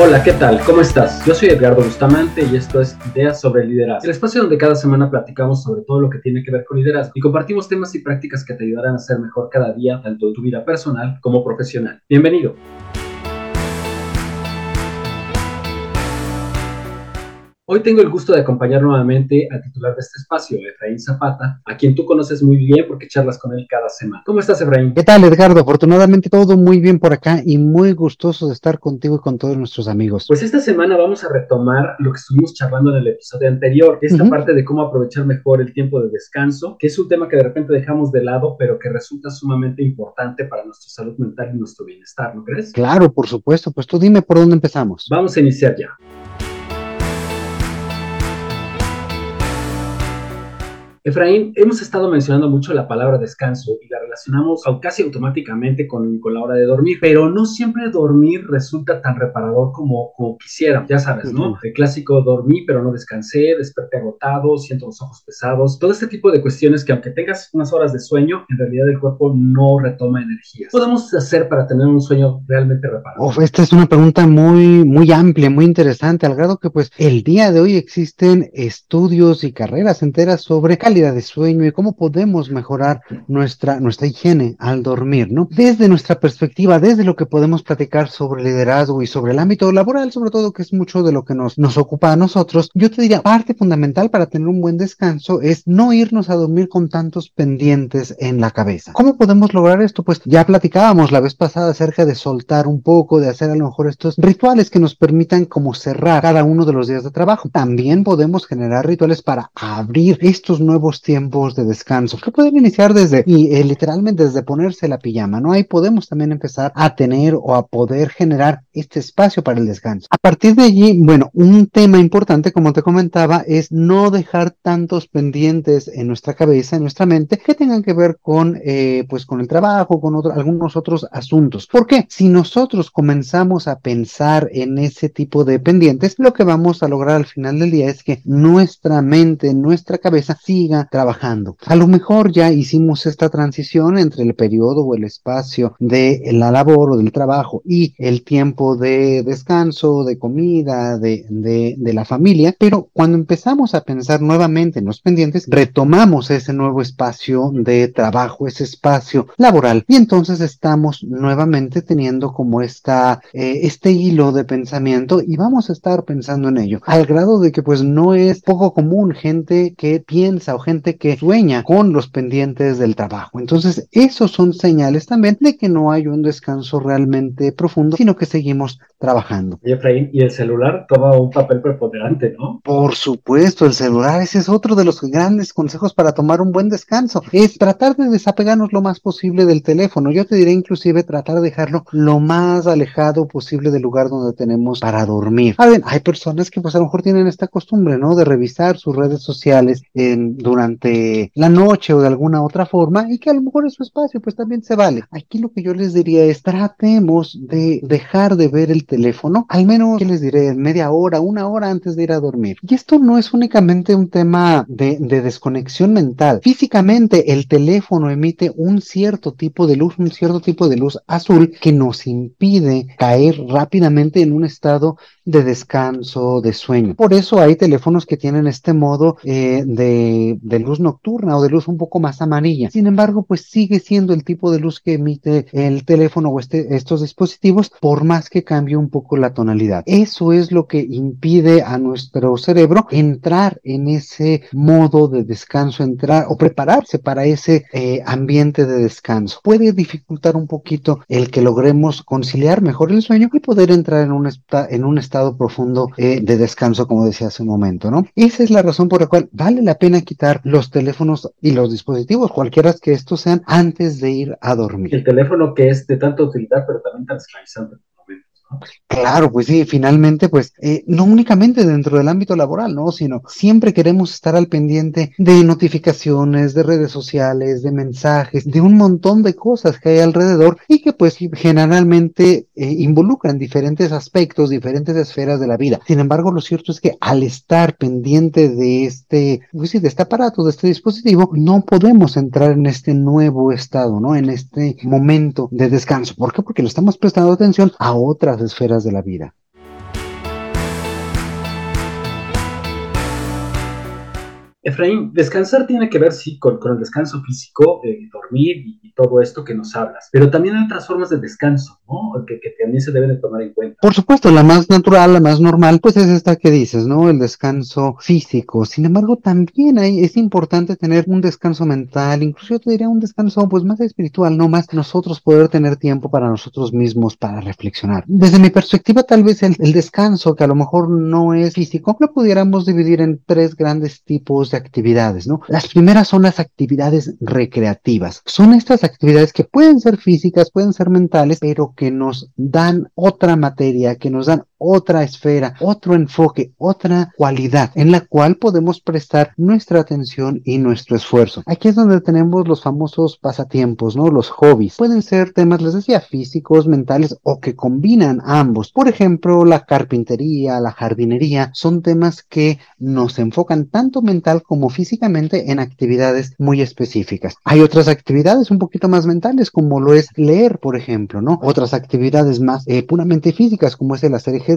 Hola, ¿qué tal? ¿Cómo estás? Yo soy Edgardo Bustamante y esto es Ideas sobre Liderazgo, el espacio donde cada semana platicamos sobre todo lo que tiene que ver con liderazgo y compartimos temas y prácticas que te ayudarán a ser mejor cada día, tanto en tu vida personal como profesional. Bienvenido. Hoy tengo el gusto de acompañar nuevamente al titular de este espacio, Efraín Zapata, a quien tú conoces muy bien porque charlas con él cada semana. ¿Cómo estás, Efraín? ¿Qué tal, Edgardo? Afortunadamente todo muy bien por acá y muy gustoso de estar contigo y con todos nuestros amigos. Pues esta semana vamos a retomar lo que estuvimos charlando en el episodio anterior, esta parte de cómo aprovechar mejor el tiempo de descanso, que es un tema que de repente dejamos de lado, pero que resulta sumamente importante para nuestra salud mental y nuestro bienestar, ¿no crees? Claro, por supuesto. Pues tú dime por dónde empezamos. Vamos a iniciar ya. Efraín, hemos estado mencionando mucho la palabra descanso y la relacionamos casi automáticamente con, con la hora de dormir, pero no siempre dormir resulta tan reparador como, como quisiéramos, ya sabes, ¿no? El clásico dormí pero no descansé, desperté agotado, siento los ojos pesados, todo este tipo de cuestiones que aunque tengas unas horas de sueño, en realidad el cuerpo no retoma energías. ¿Qué podemos hacer para tener un sueño realmente reparador? esta es una pregunta muy, muy amplia, muy interesante, al grado que pues el día de hoy existen estudios y carreras enteras sobre calidad de sueño y cómo podemos mejorar nuestra, nuestra higiene al dormir, ¿no? Desde nuestra perspectiva, desde lo que podemos platicar sobre liderazgo y sobre el ámbito laboral, sobre todo, que es mucho de lo que nos, nos ocupa a nosotros, yo te diría, parte fundamental para tener un buen descanso es no irnos a dormir con tantos pendientes en la cabeza. ¿Cómo podemos lograr esto? Pues ya platicábamos la vez pasada acerca de soltar un poco, de hacer a lo mejor estos rituales que nos permitan como cerrar cada uno de los días de trabajo. También podemos generar rituales para abrir estos nuevos tiempos de descanso que pueden iniciar desde, y eh, literalmente desde ponerse la pijama, ¿no? Ahí podemos también empezar a tener o a poder generar este espacio para el descanso. A partir de allí, bueno, un tema importante, como te comentaba, es no dejar tantos pendientes en nuestra cabeza, en nuestra mente, que tengan que ver con, eh, pues, con el trabajo, con otro, algunos otros asuntos. ¿Por qué? Si nosotros comenzamos a pensar en ese tipo de pendientes, lo que vamos a lograr al final del día es que nuestra mente, nuestra cabeza siga trabajando. A lo mejor ya hicimos esta transición entre el periodo o el espacio de la labor o del trabajo y el tiempo de descanso, de comida, de, de, la familia, pero cuando empezamos a pensar nuevamente en los pendientes, retomamos ese nuevo espacio de trabajo, ese espacio laboral y entonces estamos nuevamente teniendo como esta, eh, este hilo de pensamiento y vamos a estar pensando en ello, al grado de que pues no es poco común gente que piensa o gente que sueña con los pendientes del trabajo. Entonces, esos son señales también de que no hay un descanso realmente profundo, sino que seguimos trabajando. Y Efraín, y el celular toma un papel preponderante, ¿no? Por supuesto, el celular, ese es otro de los grandes consejos para tomar un buen descanso, es tratar de desapegarnos lo más posible del teléfono. Yo te diré inclusive tratar de dejarlo lo más alejado posible del lugar donde tenemos para dormir. A ver, hay personas que pues a lo mejor tienen esta costumbre, ¿no? De revisar sus redes sociales en, durante la noche o de alguna otra forma y que a lo mejor es su espacio, pues también se vale. Aquí lo que yo les diría es tratemos de dejar de ver el teléfono, al menos, ¿qué les diré? Media hora, una hora antes de ir a dormir. Y esto no es únicamente un tema de, de desconexión mental. Físicamente, el teléfono emite un cierto tipo de luz, un cierto tipo de luz azul que nos impide caer rápidamente en un estado de descanso, de sueño. Por eso hay teléfonos que tienen este modo eh, de, de, luz nocturna o de luz un poco más amarilla. Sin embargo, pues sigue siendo el tipo de luz que emite el teléfono o este, estos dispositivos, por más que cambie un poco la tonalidad. Eso es lo que impide a nuestro cerebro entrar en ese modo de descanso, entrar o prepararse para ese eh, ambiente de descanso. Puede dificultar un poquito el que logremos conciliar mejor el sueño y poder entrar en un, en un estado profundo eh, de descanso, como decía hace un momento, ¿no? Esa es la razón por la cual vale la pena quitar los teléfonos y los dispositivos, cualquiera que estos sean, antes de ir a dormir. El teléfono que es de tanta utilidad, pero también tan esclavizante. Claro, pues sí, finalmente, pues eh, no únicamente dentro del ámbito laboral, ¿no? Sino siempre queremos estar al pendiente de notificaciones, de redes sociales, de mensajes, de un montón de cosas que hay alrededor y que pues generalmente eh, involucran diferentes aspectos, diferentes esferas de la vida. Sin embargo, lo cierto es que al estar pendiente de este, pues sí, de este aparato, de este dispositivo, no podemos entrar en este nuevo estado, ¿no? En este momento de descanso. ¿Por qué? Porque le estamos prestando atención a otras esferas de la vida. Efraín, descansar tiene que ver, sí, con, el descanso físico, eh, dormir y, todo esto que nos hablas, pero también hay otras formas de descanso, ¿no? Que, que, también se deben de tomar en cuenta. Por supuesto, la más natural, la más normal, pues es esta que dices, ¿no? El descanso físico. Sin embargo, también hay, es importante tener un descanso mental, incluso yo te diría un descanso, pues más espiritual, no más nosotros poder tener tiempo para nosotros mismos, para reflexionar. Desde mi perspectiva, tal vez el, el descanso, que a lo mejor no es físico, lo pudiéramos dividir en tres grandes tipos de actividades, ¿no? Las primeras son las actividades recreativas. Son estas actividades que pueden ser físicas, pueden ser mentales, pero que nos dan otra materia, que nos dan otra esfera, otro enfoque, otra cualidad en la cual podemos prestar nuestra atención y nuestro esfuerzo. Aquí es donde tenemos los famosos pasatiempos, ¿no? Los hobbies. Pueden ser temas, les decía, físicos, mentales o que combinan ambos. Por ejemplo, la carpintería, la jardinería, son temas que nos enfocan tanto mental como físicamente en actividades muy específicas. Hay otras actividades un poquito más mentales como lo es leer, por ejemplo, ¿no? Otras actividades más eh, puramente físicas como es el hacer ejercicio,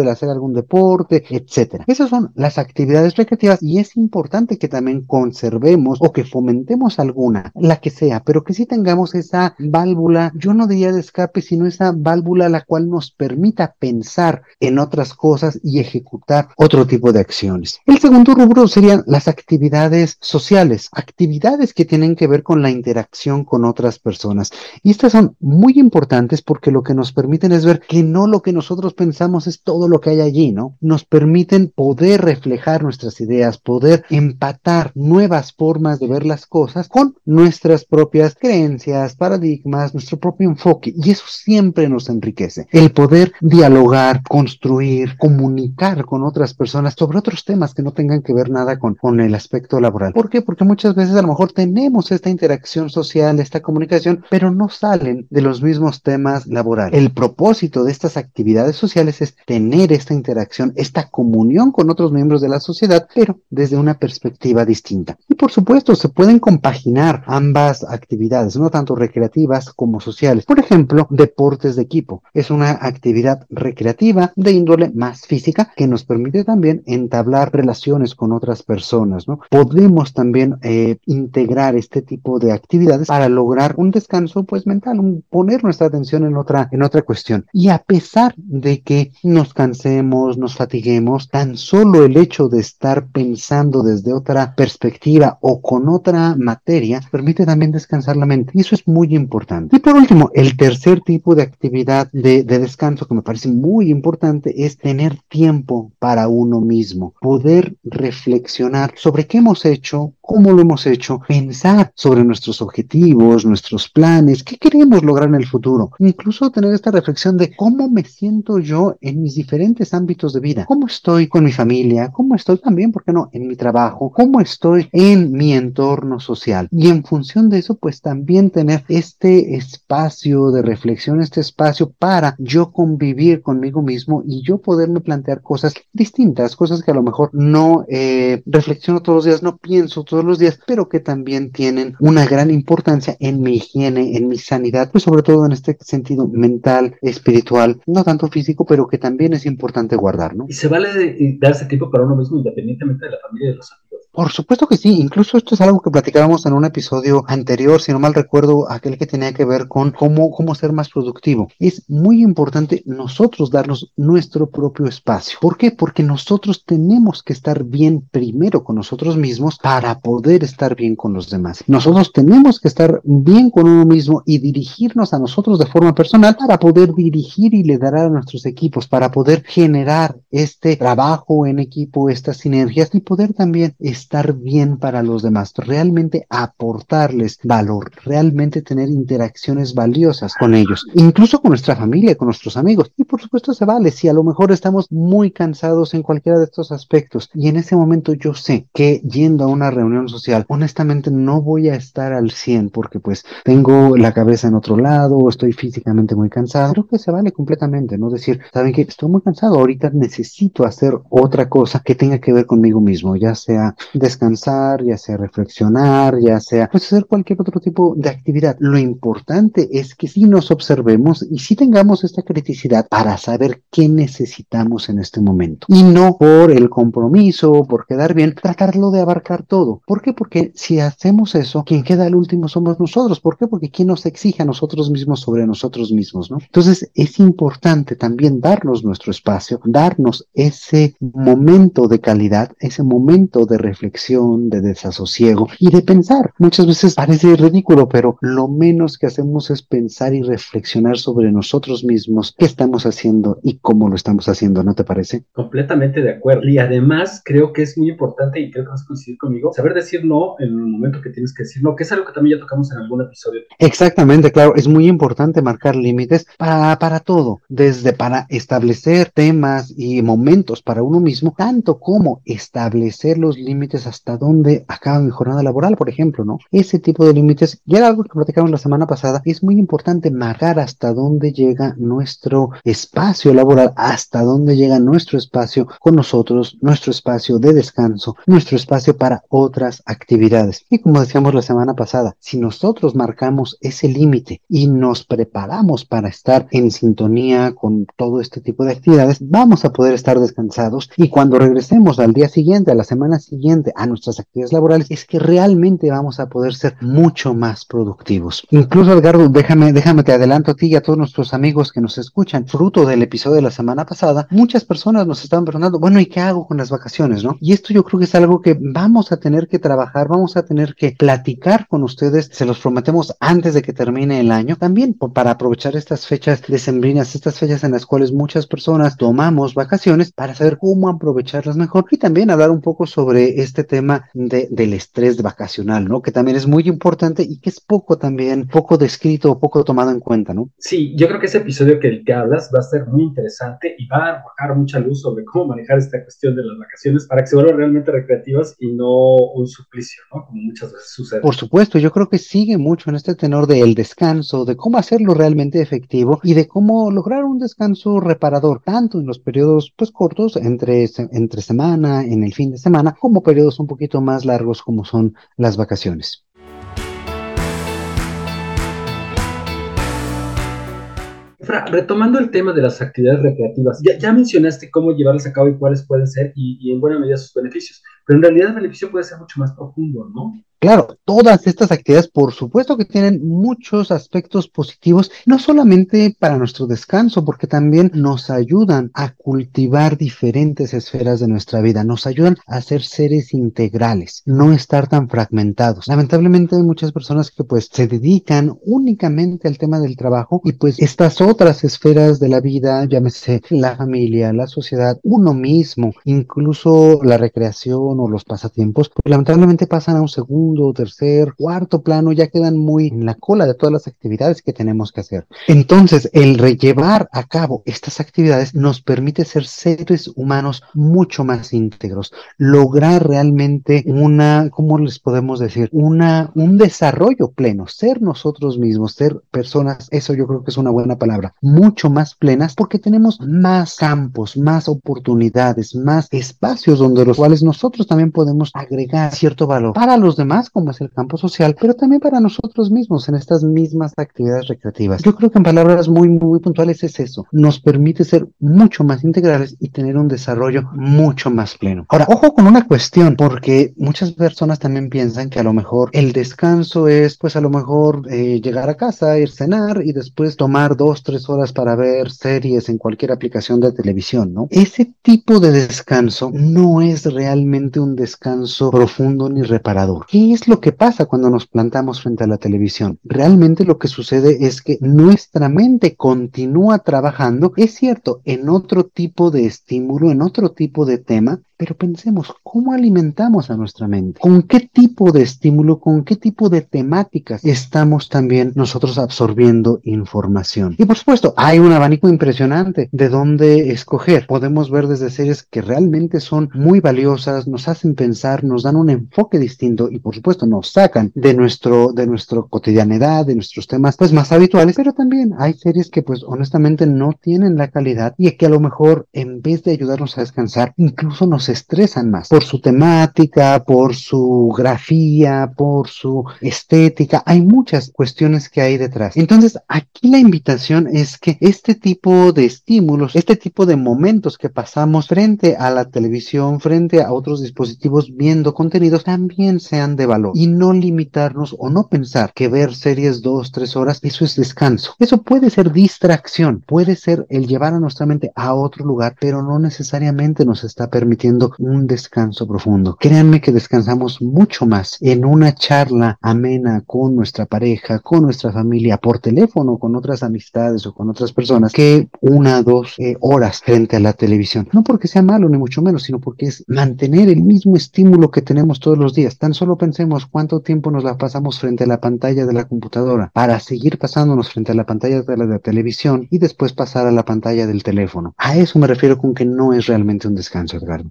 el hacer algún deporte, etcétera. Esas son las actividades recreativas y es importante que también conservemos o que fomentemos alguna, la que sea, pero que sí tengamos esa válvula, yo no diría de escape, sino esa válvula la cual nos permita pensar en otras cosas y ejecutar otro tipo de acciones. El segundo rubro serían las actividades sociales, actividades que tienen que ver con la interacción con otras personas. Y estas son muy importantes porque lo que nos permiten es ver que no lo que nosotros pensamos es todo lo que hay allí, ¿no? Nos permiten poder reflejar nuestras ideas, poder empatar nuevas formas de ver las cosas con nuestras propias creencias, paradigmas, nuestro propio enfoque. Y eso siempre nos enriquece. El poder dialogar, construir, comunicar con otras personas sobre otros temas que no tengan que ver nada con, con el aspecto laboral. ¿Por qué? Porque muchas veces a lo mejor tenemos esta interacción social, esta comunicación, pero no salen de los mismos temas laborales. El propósito de estas actividades sociales es tener esta interacción, esta comunión con otros miembros de la sociedad, pero desde una perspectiva distinta. Y por supuesto, se pueden compaginar ambas actividades, no tanto recreativas como sociales. Por ejemplo, deportes de equipo. Es una actividad recreativa de índole más física que nos permite también entablar relaciones con otras personas, ¿no? Podemos también eh, integrar este tipo de actividades para lograr un descanso pues mental, un, poner nuestra atención en otra, en otra cuestión. Y a pesar de que nos cansemos, nos fatiguemos, tan solo el hecho de estar pensando desde otra perspectiva o con otra materia permite también descansar la mente. Y eso es muy importante. Y por último, el tercer tipo de actividad de, de descanso que me parece muy importante es tener tiempo para uno mismo, poder reflexionar sobre qué hemos hecho, cómo lo hemos hecho, pensar sobre nuestros objetivos, nuestros planes, qué queremos lograr en el futuro. Incluso tener esta reflexión de cómo me siento yo en mis diferentes ámbitos de vida, cómo estoy con mi familia, cómo estoy también, ¿por qué no?, en mi trabajo, cómo estoy en mi entorno social. Y en función de eso, pues también tener este espacio de reflexión, este espacio para yo convivir conmigo mismo y yo poderme plantear cosas distintas, cosas que a lo mejor no eh, reflexiono todos los días, no pienso todos los días, pero que también tienen una gran importancia en mi higiene, en mi sanidad, pues sobre todo en este sentido mental, espiritual, no tanto físico, pero que también es importante guardar, ¿no? Y se vale darse tiempo para uno mismo independientemente de la familia y de los amigos. Por supuesto que sí, incluso esto es algo que platicábamos en un episodio anterior, si no mal recuerdo, aquel que tenía que ver con cómo, cómo ser más productivo. Es muy importante nosotros darnos nuestro propio espacio. ¿Por qué? Porque nosotros tenemos que estar bien primero con nosotros mismos para poder estar bien con los demás. Nosotros tenemos que estar bien con uno mismo y dirigirnos a nosotros de forma personal para poder dirigir y liderar a nuestros equipos, para poder generar este trabajo en equipo, estas sinergias y poder también estar bien para los demás, realmente aportarles valor, realmente tener interacciones valiosas con ellos, incluso con nuestra familia, con nuestros amigos. Y por supuesto se vale si a lo mejor estamos muy cansados en cualquiera de estos aspectos y en ese momento yo sé que yendo a una reunión social, honestamente no voy a estar al 100 porque pues tengo la cabeza en otro lado estoy físicamente muy cansado. Creo que se vale completamente, no decir, saben que estoy muy cansado, ahorita necesito hacer otra cosa que tenga que ver conmigo mismo, ya sea descansar, ya sea reflexionar, ya sea pues hacer cualquier otro tipo de actividad. Lo importante es que si nos observemos y si tengamos esta criticidad para saber qué necesitamos en este momento y no por el compromiso, por quedar bien, tratarlo de abarcar todo. ¿Por qué? Porque si hacemos eso, quien queda al último somos nosotros. ¿Por qué? Porque quien nos exige a nosotros mismos sobre nosotros mismos, ¿no? Entonces es importante también darnos nuestro espacio, darnos ese momento de calidad, ese momento de reflexión, de desasosiego y de pensar. Muchas veces parece ridículo, pero lo menos que hacemos es pensar y reflexionar sobre nosotros mismos, qué estamos haciendo y cómo lo estamos haciendo, ¿no te parece? Completamente de acuerdo. Y además creo que es muy importante y creo que vas a coincidir conmigo, saber decir no en el momento que tienes que decir no, que es algo que también ya tocamos en algún episodio. Exactamente, claro, es muy importante marcar límites para, para todo, desde para establecer temas y momentos para uno mismo, tanto como establecer los límites hasta dónde acaba mi jornada laboral, por ejemplo, ¿no? Ese tipo de límites, y era algo que platicamos la semana pasada, es muy importante marcar hasta dónde llega nuestro espacio laboral, hasta dónde llega nuestro espacio con nosotros, nuestro espacio de descanso, nuestro espacio para otras actividades. Y como decíamos la semana pasada, si nosotros marcamos ese límite y nos preparamos para estar en sintonía con todo este tipo de actividades, vamos a poder estar descansados y cuando regresemos al día siguiente, a la semana siguiente, a nuestras actividades laborales, es que realmente vamos a poder ser mucho más productivos. Incluso, Edgardo, déjame, déjame te adelanto a ti y a todos nuestros amigos que nos escuchan. Fruto del episodio de la semana pasada, muchas personas nos estaban preguntando, bueno, ¿y qué hago con las vacaciones, no? Y esto yo creo que es algo que vamos a tener que trabajar, vamos a tener que platicar con ustedes, se los prometemos antes de que termine el año, también para aprovechar estas fechas decembrinas, estas fechas en las cuales muchas personas tomamos vacaciones para saber cómo aprovecharlas mejor y también hablar un poco sobre este tema de, del estrés vacacional, ¿no? Que también es muy importante y que es poco también, poco descrito o poco tomado en cuenta, ¿no? Sí, yo creo que ese episodio que, que hablas va a ser muy interesante y va a arrojar mucha luz sobre cómo manejar esta cuestión de las vacaciones para que se vuelvan realmente recreativas y no un suplicio, ¿no? Como muchas veces sucede. Por supuesto, yo creo que sigue mucho en este tenor del descanso, de cómo hacerlo realmente efectivo y de cómo lograr un descanso reparador, tanto en los periodos pues cortos, entre, entre semana, en el fin de semana, como periodos un poquito más largos como son las vacaciones. Fra, retomando el tema de las actividades recreativas, ya, mencionaste cómo llevarlas a cabo y cuáles pueden ser y en buena medida sus beneficios, pero en realidad el beneficio puede ser mucho más profundo, ¿no? Claro, todas estas actividades, por supuesto que tienen muchos aspectos positivos, no solamente para nuestro descanso, porque también nos ayudan a cultivar diferentes esferas de nuestra vida, nos ayudan a ser seres integrales, no estar tan fragmentados. Lamentablemente hay muchas personas que pues se dedican únicamente al tema del trabajo y pues estas otras esferas de la vida, llámese la familia, la sociedad, uno mismo, incluso la recreación o los pasatiempos, pues lamentablemente pasan a un segundo tercer, cuarto plano, ya quedan muy en la cola de todas las actividades que tenemos que hacer. Entonces, el rellevar a cabo estas actividades nos permite ser seres humanos mucho más íntegros, lograr realmente una, ¿cómo les podemos decir? Una, un desarrollo pleno, ser nosotros mismos, ser personas, eso yo creo que es una buena palabra, mucho más plenas porque tenemos más campos, más oportunidades, más espacios donde los cuales nosotros también podemos agregar cierto valor para los demás como es el campo social, pero también para nosotros mismos en estas mismas actividades recreativas. Yo creo que en palabras muy, muy puntuales es eso. Nos permite ser mucho más integrales y tener un desarrollo mucho más pleno. Ahora, ojo con una cuestión, porque muchas personas también piensan que a lo mejor el descanso es, pues a lo mejor eh, llegar a casa, ir a cenar y después tomar dos, tres horas para ver series en cualquier aplicación de televisión, ¿no? Ese tipo de descanso no es realmente un descanso profundo ni reparador. ¿Qué es lo que pasa cuando nos plantamos frente a la televisión? Realmente lo que sucede es que nuestra mente continúa trabajando, es cierto, en otro tipo de estímulo, en otro tipo de tema, pero pensemos, ¿cómo alimentamos a nuestra mente? ¿Con qué tipo de estímulo, con qué tipo de temáticas estamos también nosotros absorbiendo información? Y por supuesto, hay un abanico impresionante de dónde escoger. Podemos ver desde series que realmente son muy valiosas, nos hacen pensar, nos dan un enfoque distinto y por supuesto nos sacan de nuestro, de nuestro cotidianidad, de nuestros temas pues más habituales, pero también hay series que pues honestamente no tienen la calidad y que a lo mejor en vez de ayudarnos a descansar, incluso nos estresan más por su temática, por su grafía, por su estética. Hay muchas cuestiones que hay detrás. Entonces, aquí la invitación es que este tipo de estímulos, este tipo de momentos que pasamos frente a la televisión, frente a otros dispositivos viendo contenidos, también sean de valor y no limitarnos o no pensar que ver series dos, tres horas, eso es descanso. Eso puede ser distracción, puede ser el llevar a nuestra mente a otro lugar, pero no necesariamente nos está permitiendo un descanso profundo. Créanme que descansamos mucho más en una charla amena con nuestra pareja, con nuestra familia, por teléfono, con otras amistades o con otras personas, que una, dos eh, horas frente a la televisión. No porque sea malo, ni mucho menos, sino porque es mantener el mismo estímulo que tenemos todos los días. Tan solo pensemos cuánto tiempo nos la pasamos frente a la pantalla de la computadora para seguir pasándonos frente a la pantalla de la, de la televisión y después pasar a la pantalla del teléfono. A eso me refiero con que no es realmente un descanso, Edgardo.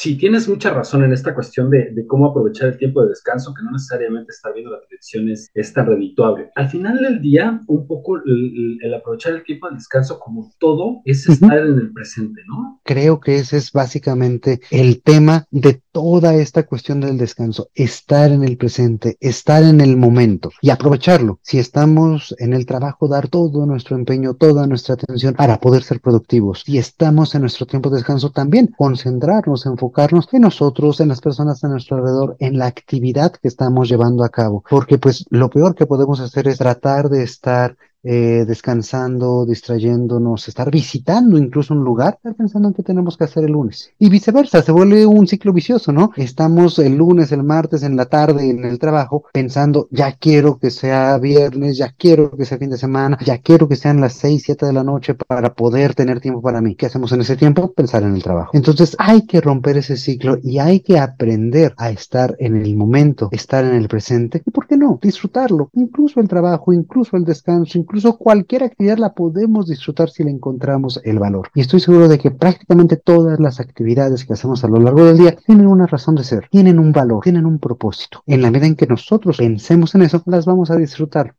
Si tienes mucha razón en esta cuestión de, cómo aprovechar el tiempo de descanso, que no necesariamente estar viendo la televisión es, tan redituable. Al final del día, un poco el, aprovechar el tiempo de descanso como todo es estar en el presente, ¿no? Creo que ese es básicamente el tema de toda esta cuestión del descanso, estar en el presente, estar en el momento y aprovecharlo. Si estamos en el trabajo, dar todo nuestro empeño, toda nuestra atención para poder ser productivos. Si estamos en nuestro tiempo de descanso, también concentrarnos en en nosotros, en las personas a nuestro alrededor, en la actividad que estamos llevando a cabo. Porque pues lo peor que podemos hacer es tratar de estar eh, descansando, distrayéndonos, estar visitando incluso un lugar, estar pensando en qué tenemos que hacer el lunes. Y viceversa, se vuelve un ciclo vicioso, ¿no? Estamos el lunes, el martes, en la tarde, en el trabajo, pensando, ya quiero que sea viernes, ya quiero que sea fin de semana, ya quiero que sean las 6, 7 de la noche para poder tener tiempo para mí. ¿Qué hacemos en ese tiempo? Pensar en el trabajo. Entonces hay que romper ese ciclo y hay que aprender a estar en el momento, estar en el presente y, ¿por qué no? Disfrutarlo. Incluso el trabajo, incluso el descanso, cualquier actividad la podemos disfrutar si le encontramos el valor. Y estoy seguro de que prácticamente todas las actividades que hacemos a lo largo del día tienen una razón de ser, tienen un valor, tienen un propósito. En la medida en que nosotros pensemos en eso, las vamos a disfrutar.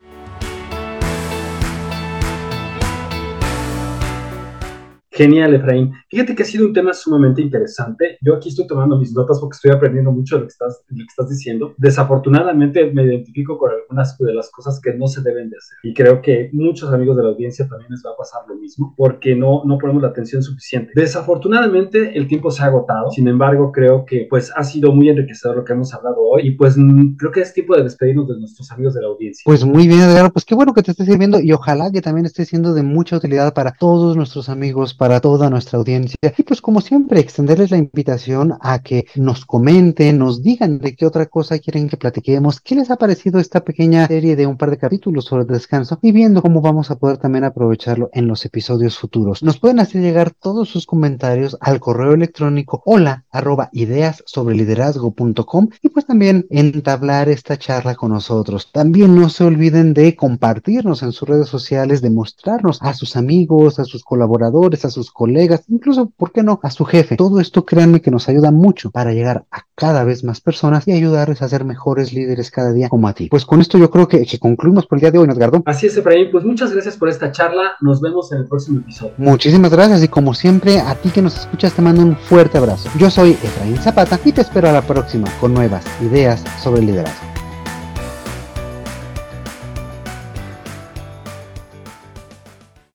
Genial, Efraín. Fíjate que ha sido un tema sumamente interesante. Yo aquí estoy tomando mis notas porque estoy aprendiendo mucho de lo que estás, lo que estás diciendo. Desafortunadamente me identifico con algunas de las cosas que no se deben de hacer. Y creo que muchos amigos de la audiencia también les va a pasar lo mismo porque no, no ponemos la atención suficiente. Desafortunadamente el tiempo se ha agotado. Sin embargo, creo que pues ha sido muy enriquecedor lo que hemos hablado hoy. Y pues creo que es tiempo de despedirnos de nuestros amigos de la audiencia. Pues muy bien, Edgar. Pues qué bueno que te estés sirviendo y ojalá que también esté siendo de mucha utilidad para todos nuestros amigos, para toda nuestra audiencia. Y pues como siempre, extenderles la invitación a que nos comenten, nos digan de qué otra cosa quieren que platiquemos, qué les ha parecido esta pequeña serie de un par de capítulos sobre el descanso y viendo cómo vamos a poder también aprovecharlo en los episodios futuros. Nos pueden hacer llegar todos sus comentarios al correo electrónico hola arroba ideas sobre liderazgo.com y pues también entablar esta charla con nosotros. También no se olviden de compartirnos en sus redes sociales, de mostrarnos a sus amigos, a sus colaboradores, a sus colegas, incluso, ¿por qué no?, a su jefe. Todo esto créanme que nos ayuda mucho para llegar a cada vez más personas y ayudarles a ser mejores líderes cada día como a ti. Pues con esto yo creo que, concluimos por el día de hoy, Edgardo. Así es, Efraín. Pues muchas gracias por esta charla. Nos vemos en el próximo episodio. Muchísimas gracias y como siempre, a ti que nos escuchas te mando un fuerte abrazo. Yo soy Efraín Zapata y te espero a la próxima con nuevas ideas sobre liderazgo.